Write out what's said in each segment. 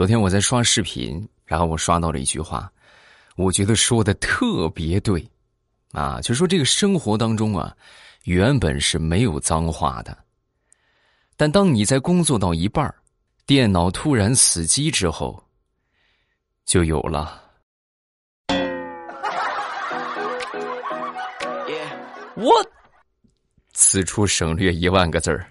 昨天我在刷视频，然后我刷到了一句话，我觉得说的特别对，啊，就说这个生活当中啊，原本是没有脏话的，但当你在工作到一半电脑突然死机之后，就有了。我此处省略一万个字儿。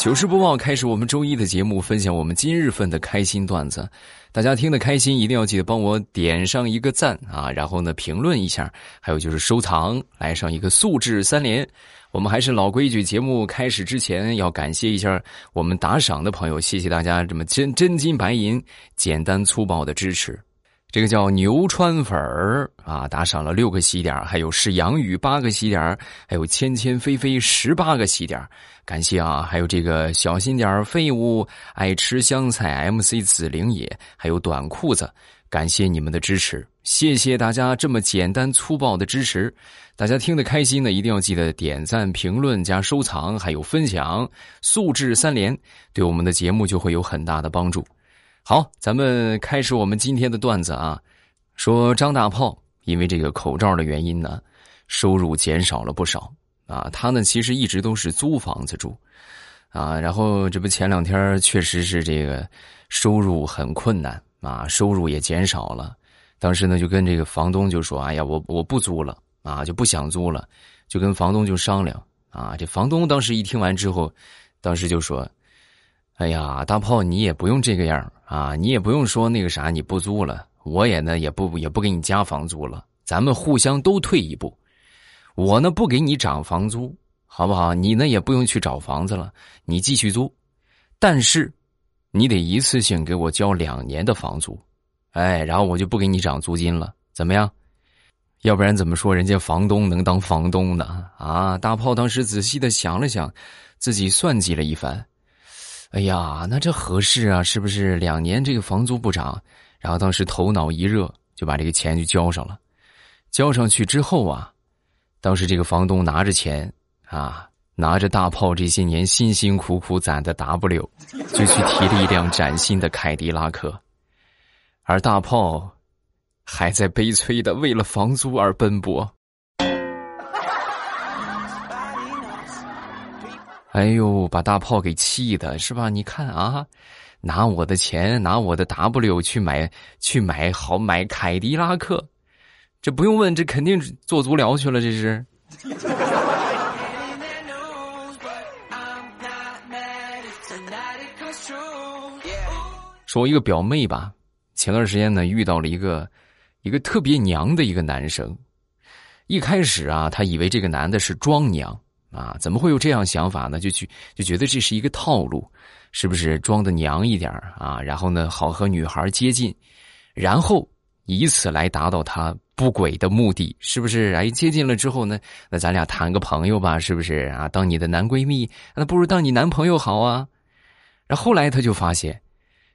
糗事播报开始，我们周一的节目，分享我们今日份的开心段子。大家听得开心，一定要记得帮我点上一个赞啊！然后呢，评论一下，还有就是收藏，来上一个素质三连。我们还是老规矩，节目开始之前要感谢一下我们打赏的朋友，谢谢大家这么真真金白银、简单粗暴的支持。这个叫牛川粉儿啊，打赏了六个喜点还有是杨宇八个喜点还有芊芊菲菲十八个喜点感谢啊！还有这个小心点废物爱吃香菜 MC 紫灵野，还有短裤子，感谢你们的支持，谢谢大家这么简单粗暴的支持，大家听得开心呢，一定要记得点赞、评论、加收藏，还有分享，素质三连，对我们的节目就会有很大的帮助。好，咱们开始我们今天的段子啊。说张大炮因为这个口罩的原因呢，收入减少了不少啊。他呢其实一直都是租房子住啊。然后这不前两天确实是这个收入很困难啊，收入也减少了。当时呢就跟这个房东就说：“哎呀，我我不租了啊，就不想租了。”就跟房东就商量啊。这房东当时一听完之后，当时就说。哎呀，大炮，你也不用这个样啊！你也不用说那个啥，你不租了，我也呢也不也不给你加房租了，咱们互相都退一步。我呢不给你涨房租，好不好？你呢也不用去找房子了，你继续租，但是你得一次性给我交两年的房租，哎，然后我就不给你涨租金了，怎么样？要不然怎么说人家房东能当房东呢？啊！大炮当时仔细的想了想，自己算计了一番。哎呀，那这合适啊？是不是两年这个房租不涨？然后当时头脑一热，就把这个钱就交上了。交上去之后啊，当时这个房东拿着钱啊，拿着大炮这些年辛辛苦苦攒的 W，就去提了一辆崭新的凯迪拉克，而大炮还在悲催的为了房租而奔波。哎呦，把大炮给气的是吧？你看啊，拿我的钱，拿我的 W 去买去买好买凯迪拉克，这不用问，这肯定做足疗去了。这是。说，我一个表妹吧，前段时间呢遇到了一个一个特别娘的一个男生，一开始啊，他以为这个男的是装娘。啊，怎么会有这样想法呢？就去就觉得这是一个套路，是不是装的娘一点啊？然后呢，好和女孩接近，然后以此来达到他不轨的目的，是不是？哎，接近了之后呢，那咱俩谈个朋友吧，是不是啊？当你的男闺蜜，那不如当你男朋友好啊。然后来他就发现，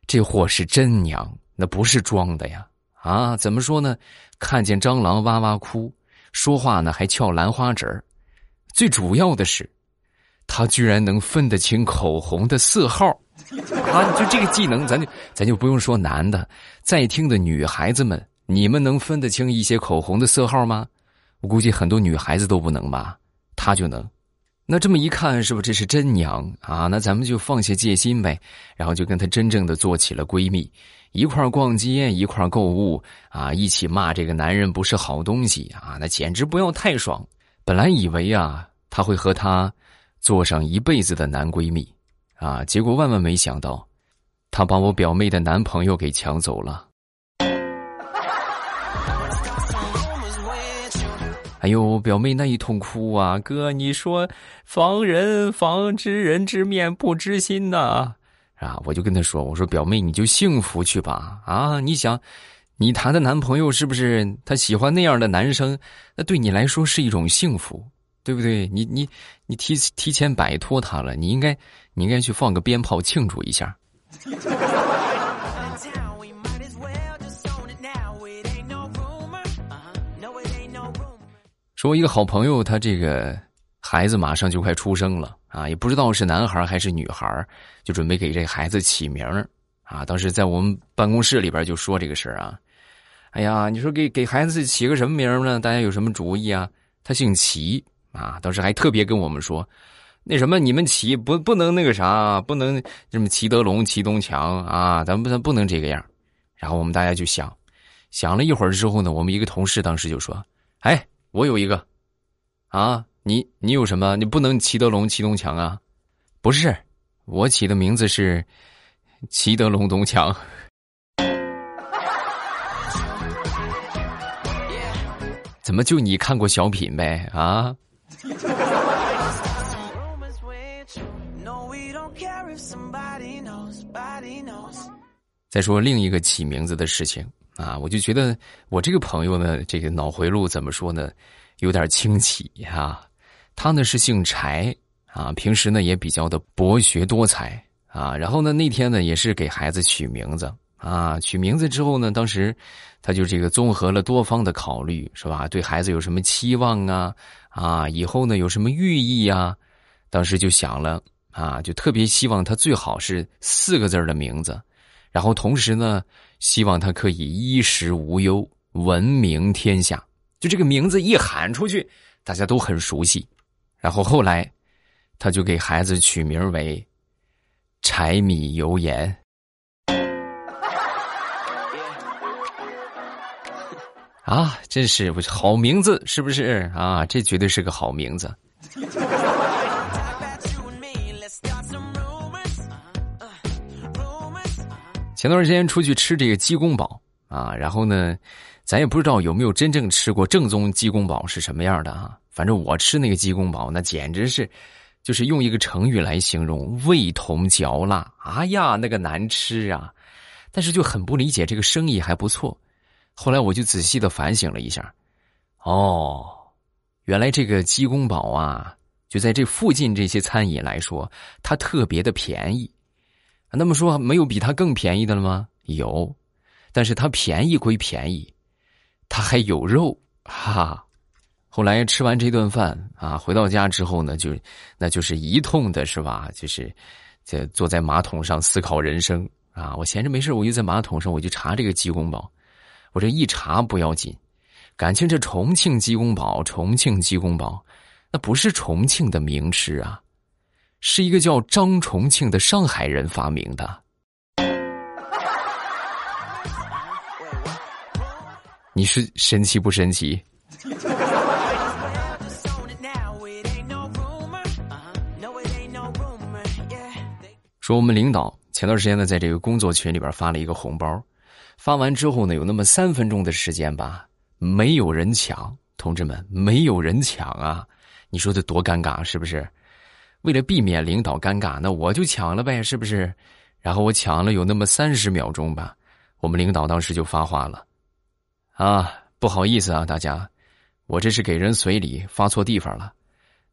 这货是真娘，那不是装的呀。啊，怎么说呢？看见蟑螂哇哇哭，说话呢还翘兰花指。最主要的是，他居然能分得清口红的色号，啊！就这个技能，咱就咱就不用说男的，在听的女孩子们，你们能分得清一些口红的色号吗？我估计很多女孩子都不能吧，他就能。那这么一看，是不是这是真娘啊？那咱们就放下戒心呗，然后就跟她真正的做起了闺蜜，一块逛街，一块购物啊，一起骂这个男人不是好东西啊，那简直不要太爽。本来以为啊，他会和她做上一辈子的男闺蜜，啊，结果万万没想到，他把我表妹的男朋友给抢走了。哎呦，表妹那一通哭啊，哥，你说防人防知人知面不知心呐，啊，我就跟他说，我说表妹你就幸福去吧，啊，你想。你谈的男朋友是不是他喜欢那样的男生？那对你来说是一种幸福，对不对？你你你提提前摆脱他了，你应该你应该去放个鞭炮庆祝一下。说，我一个好朋友，他这个孩子马上就快出生了啊，也不知道是男孩还是女孩，就准备给这孩子起名啊，当时在我们办公室里边就说这个事儿啊。哎呀，你说给给孩子起个什么名呢？大家有什么主意啊？他姓齐啊，当时还特别跟我们说，那什么你们齐不不能那个啥，不能什么齐德龙、齐东强啊，咱们不咱不能这个样。然后我们大家就想，想了一会儿之后呢，我们一个同事当时就说：“哎，我有一个，啊，你你有什么？你不能齐德龙、齐东强啊？不是，我起的名字是齐德龙、东强。”怎么就你看过小品呗？啊！再说另一个起名字的事情啊，我就觉得我这个朋友呢，这个脑回路怎么说呢，有点清奇啊。他呢是姓柴啊，平时呢也比较的博学多才啊。然后呢那天呢也是给孩子取名字。啊，取名字之后呢，当时他就这个综合了多方的考虑，是吧？对孩子有什么期望啊？啊，以后呢有什么寓意啊？当时就想了啊，就特别希望他最好是四个字的名字，然后同时呢，希望他可以衣食无忧，闻名天下。就这个名字一喊出去，大家都很熟悉。然后后来，他就给孩子取名为柴米油盐。啊，真是好名字，是不是啊？这绝对是个好名字。前段时间出去吃这个鸡公煲啊，然后呢，咱也不知道有没有真正吃过正宗鸡公煲是什么样的啊。反正我吃那个鸡公煲，那简直是，就是用一个成语来形容，味同嚼蜡。哎呀，那个难吃啊！但是就很不理解，这个生意还不错。后来我就仔细的反省了一下，哦，原来这个鸡公煲啊，就在这附近这些餐饮来说，它特别的便宜。那么说，没有比它更便宜的了吗？有，但是它便宜归便宜，它还有肉哈哈。后来吃完这顿饭啊，回到家之后呢，就那就是一通的是吧？就是这坐在马桶上思考人生啊。我闲着没事，我就在马桶上我就查这个鸡公煲。我这一查不要紧，感情这重庆鸡公煲，重庆鸡公煲，那不是重庆的名吃啊，是一个叫张重庆的上海人发明的。你是神奇不神奇？说我们领导前段时间呢，在这个工作群里边发了一个红包。发完之后呢，有那么三分钟的时间吧，没有人抢，同志们，没有人抢啊！你说这多尴尬，是不是？为了避免领导尴尬，那我就抢了呗，是不是？然后我抢了有那么三十秒钟吧，我们领导当时就发话了：“啊，不好意思啊，大家，我这是给人随礼，发错地方了，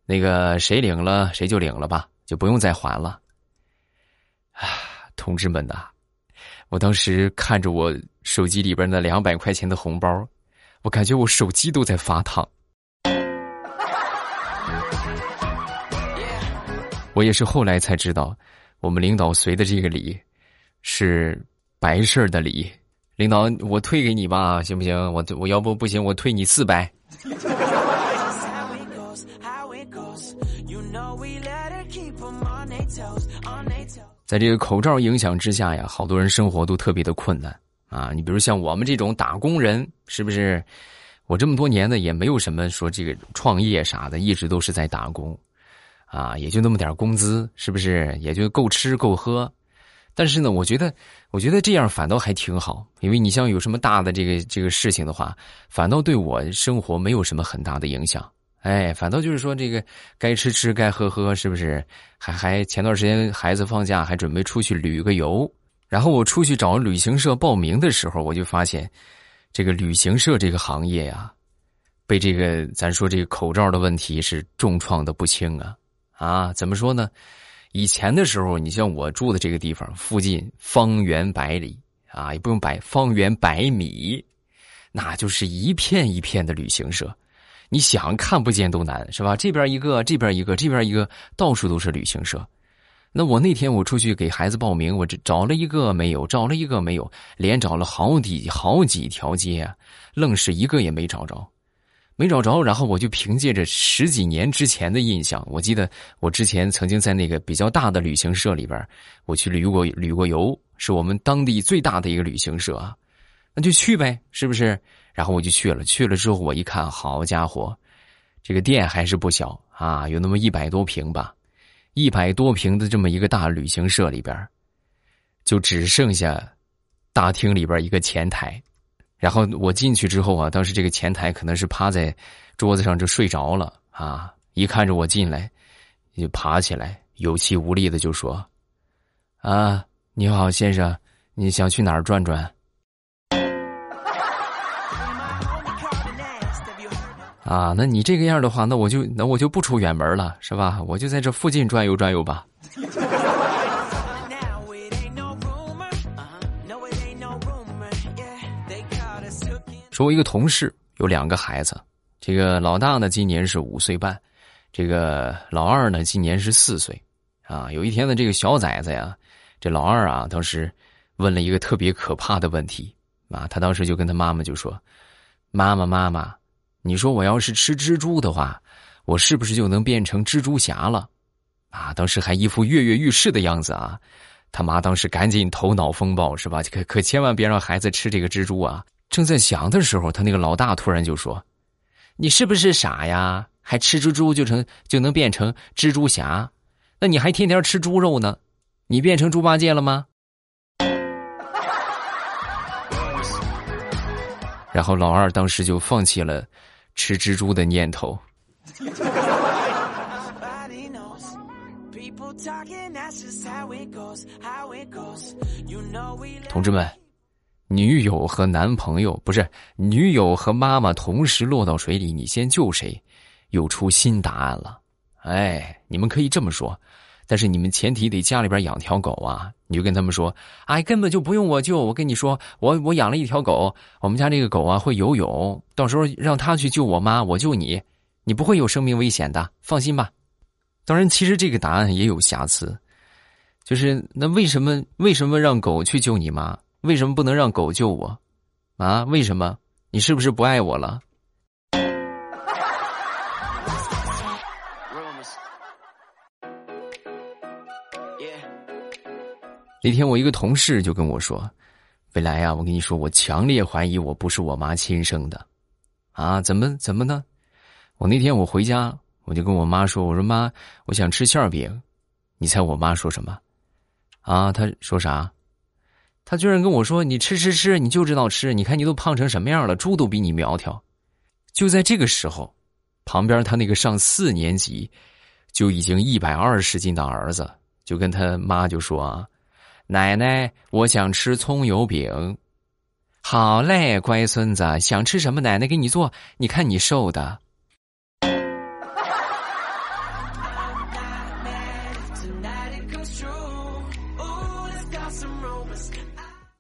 那个谁领了谁就领了吧，就不用再还了。”啊，同志们呐！我当时看着我手机里边那两百块钱的红包，我感觉我手机都在发烫。我也是后来才知道，我们领导随的这个礼是白事儿的礼。领导，我退给你吧，行不行？我我要不不行，我退你四百。在这个口罩影响之下呀，好多人生活都特别的困难啊！你比如像我们这种打工人，是不是？我这么多年呢，也没有什么说这个创业啥的，一直都是在打工，啊，也就那么点工资，是不是？也就够吃够喝。但是呢，我觉得，我觉得这样反倒还挺好，因为你像有什么大的这个这个事情的话，反倒对我生活没有什么很大的影响。哎，反倒就是说，这个该吃吃，该喝喝，是不是？还还前段时间孩子放假，还准备出去旅个游。然后我出去找旅行社报名的时候，我就发现，这个旅行社这个行业呀，被这个咱说这个口罩的问题是重创的不轻啊！啊，怎么说呢？以前的时候，你像我住的这个地方附近，方圆百里啊，也不用百方圆百米，那就是一片一片的旅行社。你想看不见都难，是吧？这边一个，这边一个，这边一个，到处都是旅行社。那我那天我出去给孩子报名，我这找了一个没有，找了一个没有，连找了好几好几条街，愣是一个也没找着，没找着。然后我就凭借着十几年之前的印象，我记得我之前曾经在那个比较大的旅行社里边，我去旅过旅过游，是我们当地最大的一个旅行社啊，那就去呗，是不是？然后我就去了，去了之后我一看，好家伙，这个店还是不小啊，有那么一百多平吧。一百多平的这么一个大旅行社里边，就只剩下大厅里边一个前台。然后我进去之后啊，当时这个前台可能是趴在桌子上就睡着了啊。一看着我进来，就爬起来，有气无力的就说：“啊，你好，先生，你想去哪儿转转？”啊，那你这个样的话，那我就那我就不出远门了，是吧？我就在这附近转悠转悠吧。说，我一个同事有两个孩子，这个老大呢今年是五岁半，这个老二呢今年是四岁。啊，有一天呢，这个小崽子呀，这老二啊，当时问了一个特别可怕的问题啊，他当时就跟他妈妈就说：“妈妈，妈妈。”你说我要是吃蜘蛛的话，我是不是就能变成蜘蛛侠了？啊，当时还一副跃跃欲试的样子啊！他妈当时赶紧头脑风暴是吧？可可千万别让孩子吃这个蜘蛛啊！正在想的时候，他那个老大突然就说：“你是不是傻呀？还吃蜘蛛就成就能变成蜘蛛侠？那你还天天吃猪肉呢？你变成猪八戒了吗？” 然后老二当时就放弃了。吃蜘蛛的念头。同志们，女友和男朋友不是女友和妈妈同时落到水里，你先救谁？又出新答案了。哎，你们可以这么说。但是你们前提得家里边养条狗啊！你就跟他们说，哎，根本就不用我救。我跟你说，我我养了一条狗，我们家这个狗啊会游泳，到时候让它去救我妈，我救你，你不会有生命危险的，放心吧。当然，其实这个答案也有瑕疵，就是那为什么为什么让狗去救你妈？为什么不能让狗救我？啊？为什么？你是不是不爱我了？那天我一个同事就跟我说：“未来呀，我跟你说，我强烈怀疑我不是我妈亲生的，啊，怎么怎么呢？我那天我回家，我就跟我妈说，我说妈，我想吃馅饼，你猜我妈说什么？啊，她说啥？她居然跟我说，你吃吃吃，你就知道吃，你看你都胖成什么样了，猪都比你苗条。就在这个时候，旁边他那个上四年级，就已经一百二十斤的儿子，就跟他妈就说啊。”奶奶，我想吃葱油饼。好嘞，乖孙子，想吃什么？奶奶给你做。你看你瘦的。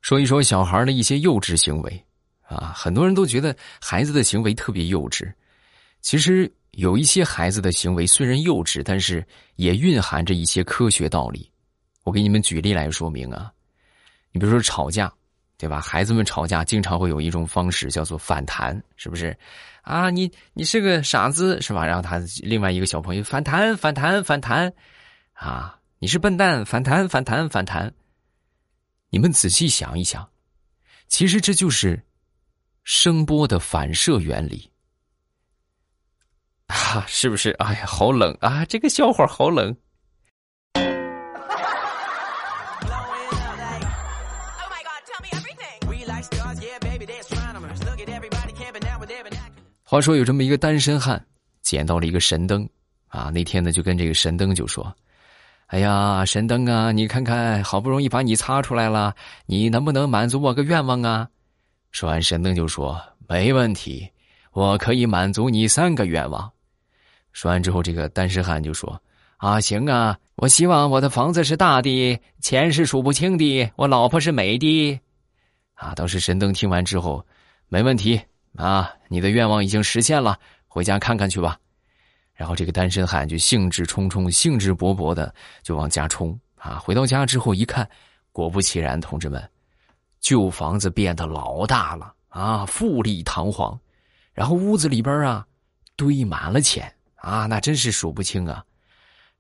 说一说小孩的一些幼稚行为啊，很多人都觉得孩子的行为特别幼稚。其实有一些孩子的行为虽然幼稚，但是也蕴含着一些科学道理。我给你们举例来说明啊，你比如说吵架，对吧？孩子们吵架经常会有一种方式叫做反弹，是不是？啊，你你是个傻子，是吧？然后他另外一个小朋友反弹反弹反弹，啊，你是笨蛋，反弹反弹反弹。你们仔细想一想，其实这就是声波的反射原理 啊，是不是？哎呀，好冷啊！这个笑话好冷。话说有这么一个单身汉，捡到了一个神灯，啊，那天呢就跟这个神灯就说：“哎呀，神灯啊，你看看，好不容易把你擦出来了，你能不能满足我个愿望啊？”说完，神灯就说：“没问题，我可以满足你三个愿望。”说完之后，这个单身汉就说：“啊，行啊，我希望我的房子是大的，钱是数不清的，我老婆是美的。”啊，当时神灯听完之后，没问题。啊，你的愿望已经实现了，回家看看去吧。然后这个单身汉就兴致冲冲、兴致勃勃的就往家冲啊！回到家之后一看，果不其然，同志们，旧房子变得老大了啊，富丽堂皇，然后屋子里边啊堆满了钱啊，那真是数不清啊。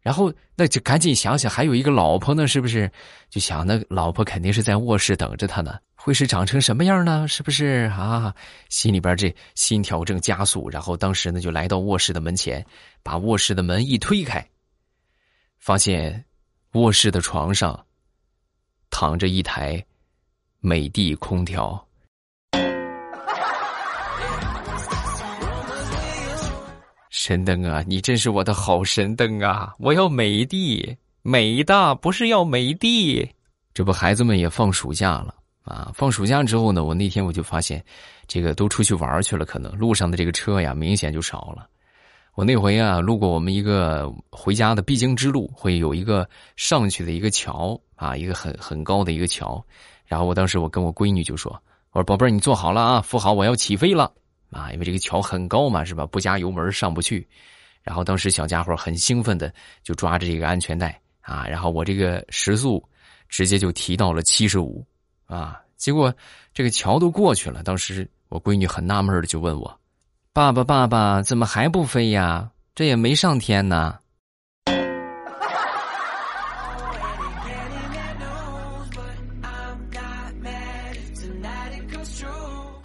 然后那就赶紧想想，还有一个老婆呢，是不是？就想那老婆肯定是在卧室等着他呢，会是长成什么样呢？是不是啊？心里边这心跳正加速，然后当时呢就来到卧室的门前，把卧室的门一推开，发现卧室的床上躺着一台美的空调。神灯啊，你真是我的好神灯啊！我要美的，美的不是要美的。这不，孩子们也放暑假了啊！放暑假之后呢，我那天我就发现，这个都出去玩去了，可能路上的这个车呀，明显就少了。我那回啊，路过我们一个回家的必经之路，会有一个上去的一个桥啊，一个很很高的一个桥。然后我当时我跟我闺女就说：“我说宝贝儿，你坐好了啊，扶好，我要起飞了。”啊，因为这个桥很高嘛，是吧？不加油门上不去。然后当时小家伙很兴奋的就抓着这个安全带啊，然后我这个时速直接就提到了七十五啊。结果这个桥都过去了，当时我闺女很纳闷的就问我：“爸爸，爸爸怎么还不飞呀？这也没上天呢。”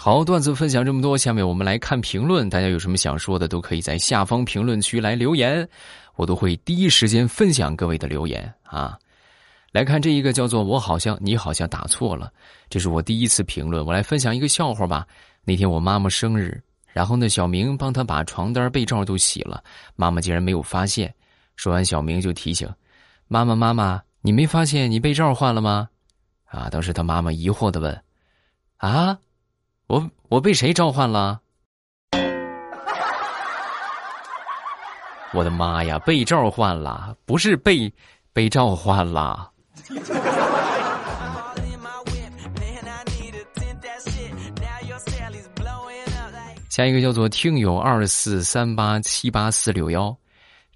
好，段子分享这么多，下面我们来看评论。大家有什么想说的，都可以在下方评论区来留言，我都会第一时间分享各位的留言啊。来看这一个叫做“我好像你好像打错了”，这是我第一次评论。我来分享一个笑话吧。那天我妈妈生日，然后呢，小明帮她把床单被罩都洗了，妈妈竟然没有发现。说完，小明就提醒妈妈：“妈妈，你没发现你被罩换了吗？”啊，当时他妈妈疑惑的问：“啊？”我我被谁召唤了？我的妈呀，被召唤了，不是被被召唤了。下一个叫做听友二四三八七八四六幺，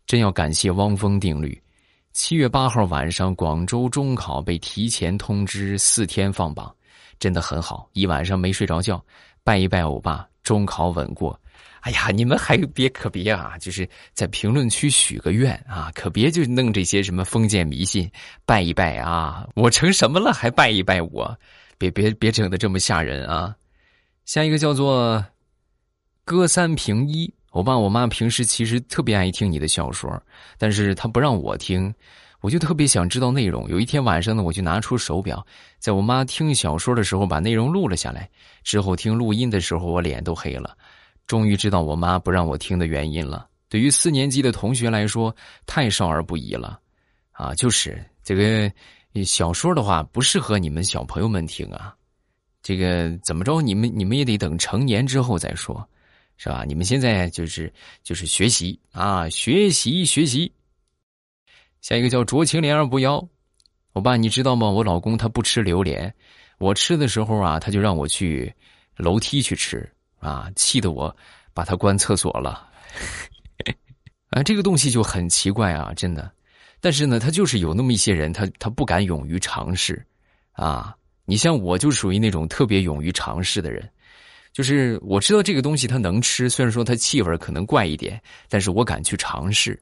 真要感谢汪峰定律。七月八号晚上，广州中考被提前通知四天放榜。真的很好，一晚上没睡着觉，拜一拜欧巴，中考稳过。哎呀，你们还别可别啊，就是在评论区许个愿啊，可别就弄这些什么封建迷信，拜一拜啊，我成什么了还拜一拜我？别别别整的这么吓人啊！下一个叫做歌三平一，我爸我妈平时其实特别爱听你的小说，但是他不让我听。我就特别想知道内容。有一天晚上呢，我就拿出手表，在我妈听小说的时候把内容录了下来。之后听录音的时候，我脸都黑了。终于知道我妈不让我听的原因了。对于四年级的同学来说，太少儿不宜了。啊，就是这个小说的话，不适合你们小朋友们听啊。这个怎么着，你们你们也得等成年之后再说，是吧？你们现在就是就是学习啊，学习学习。下一个叫濯清涟而不妖，我爸你知道吗？我老公他不吃榴莲，我吃的时候啊，他就让我去楼梯去吃啊，气得我把他关厕所了。啊，这个东西就很奇怪啊，真的。但是呢，他就是有那么一些人，他他不敢勇于尝试啊。你像我就属于那种特别勇于尝试的人，就是我知道这个东西它能吃，虽然说它气味可能怪一点，但是我敢去尝试。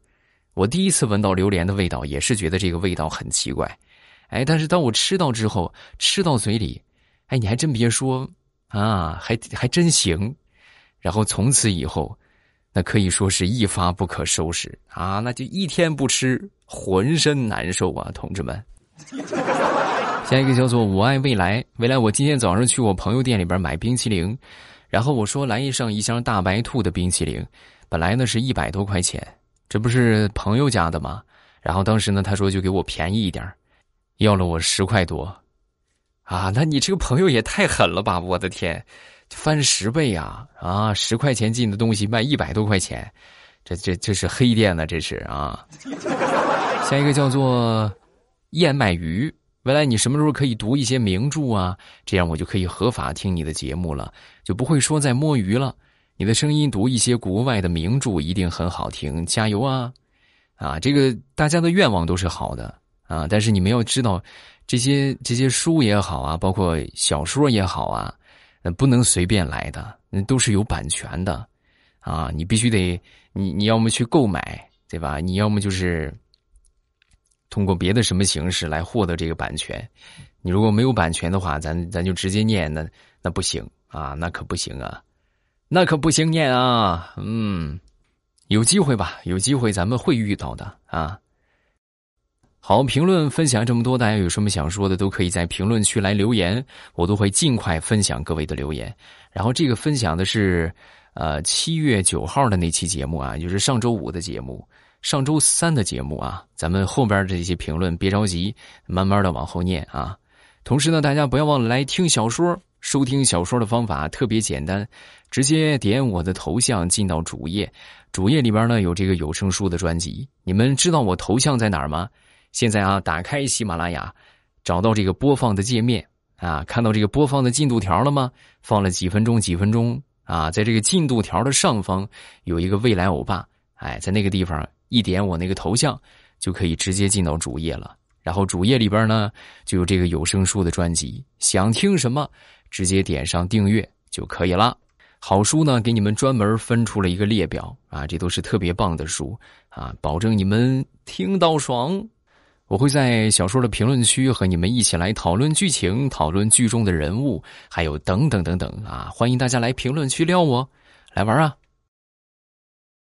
我第一次闻到榴莲的味道，也是觉得这个味道很奇怪，哎，但是当我吃到之后，吃到嘴里，哎，你还真别说，啊，还还真行，然后从此以后，那可以说是一发不可收拾啊，那就一天不吃浑身难受啊，同志们。下一个叫做我爱未来，未来，我今天早上去我朋友店里边买冰淇淋，然后我说来一上一箱大白兔的冰淇淋，本来呢是一百多块钱。这不是朋友家的吗？然后当时呢，他说就给我便宜一点要了我十块多，啊，那你这个朋友也太狠了吧！我的天，翻十倍呀！啊，十块钱进的东西卖一百多块钱，这这这是黑店呢，这是啊。下一个叫做燕麦鱼，未来你什么时候可以读一些名著啊？这样我就可以合法听你的节目了，就不会说在摸鱼了。你的声音读一些国外的名著一定很好听，加油啊！啊，这个大家的愿望都是好的啊，但是你们要知道，这些这些书也好啊，包括小说也好啊，不能随便来的，那都是有版权的啊，你必须得你你要么去购买，对吧？你要么就是通过别的什么形式来获得这个版权。你如果没有版权的话，咱咱就直接念，那那不行啊，那可不行啊，那可不行念啊，嗯，有机会吧，有机会咱们会遇到的啊。好，评论分享这么多，大家有什么想说的，都可以在评论区来留言，我都会尽快分享各位的留言。然后这个分享的是，呃，七月九号的那期节目啊，就是上周五的节目，上周三的节目啊，咱们后边这些评论别着急，慢慢的往后念啊。同时呢，大家不要忘了来听小说。收听小说的方法特别简单，直接点我的头像进到主页，主页里边呢有这个有声书的专辑。你们知道我头像在哪儿吗？现在啊，打开喜马拉雅，找到这个播放的界面啊，看到这个播放的进度条了吗？放了几分钟，几分钟啊，在这个进度条的上方有一个未来欧巴，哎，在那个地方一点我那个头像，就可以直接进到主页了。然后主页里边呢，就有这个有声书的专辑，想听什么，直接点上订阅就可以了。好书呢，给你们专门分出了一个列表啊，这都是特别棒的书啊，保证你们听到爽。我会在小说的评论区和你们一起来讨论剧情，讨论剧中的人物，还有等等等等啊，欢迎大家来评论区撩我，来玩啊！